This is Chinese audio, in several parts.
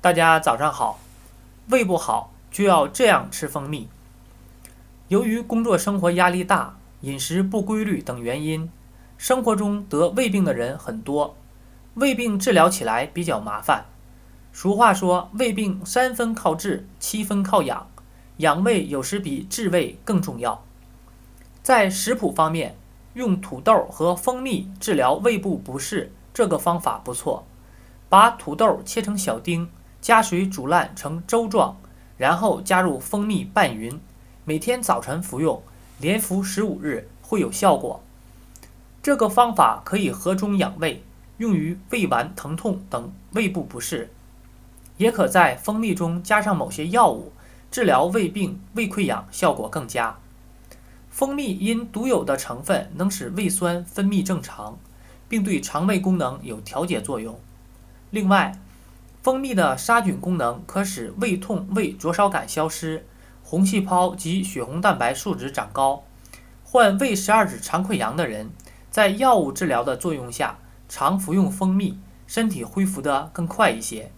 大家早上好，胃不好就要这样吃蜂蜜。由于工作生活压力大、饮食不规律等原因，生活中得胃病的人很多，胃病治疗起来比较麻烦。俗话说，胃病三分靠治，七分靠养，养胃有时比治胃更重要。在食谱方面，用土豆和蜂蜜治疗胃部不适，这个方法不错。把土豆切成小丁。加水煮烂成粥状，然后加入蜂蜜拌匀，每天早晨服用，连服十五日会有效果。这个方法可以和中养胃，用于胃脘疼痛等胃部不适，也可在蜂蜜中加上某些药物，治疗胃病、胃溃疡效果更佳。蜂蜜因独有的成分能使胃酸分泌正常，并对肠胃功能有调节作用。另外，蜂蜜的杀菌功能可使胃痛、胃灼烧感消失，红细胞及血红蛋白数值长高。患胃十二指肠溃疡的人，在药物治疗的作用下，常服用蜂蜜，身体恢复得更快一些。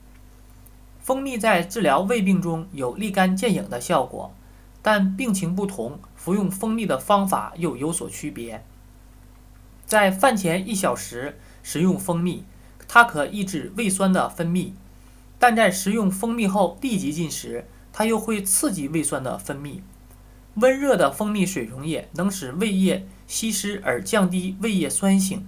蜂蜜在治疗胃病中有立竿见影的效果，但病情不同，服用蜂蜜的方法又有所区别。在饭前一小时食用蜂蜜，它可抑制胃酸的分泌。但在食用蜂蜜后立即进食，它又会刺激胃酸的分泌。温热的蜂蜜水溶液能使胃液稀释而降低胃液酸性，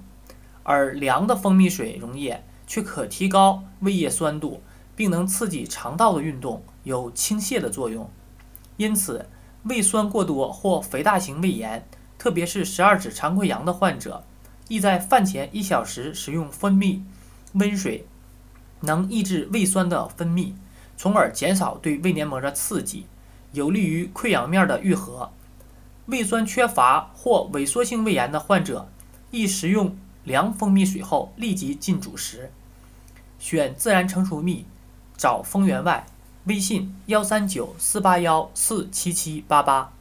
而凉的蜂蜜水溶液却可提高胃液酸度，并能刺激肠道的运动，有清泻的作用。因此，胃酸过多或肥大型胃炎，特别是十二指肠溃疡的患者，宜在饭前一小时食用蜂蜜温水。能抑制胃酸的分泌，从而减少对胃黏膜的刺激，有利于溃疡面的愈合。胃酸缺乏或萎缩性胃炎的患者，宜食用凉蜂蜜水后立即进主食。选自然成熟蜜，找蜂源外，微信幺三九四八幺四七七八八。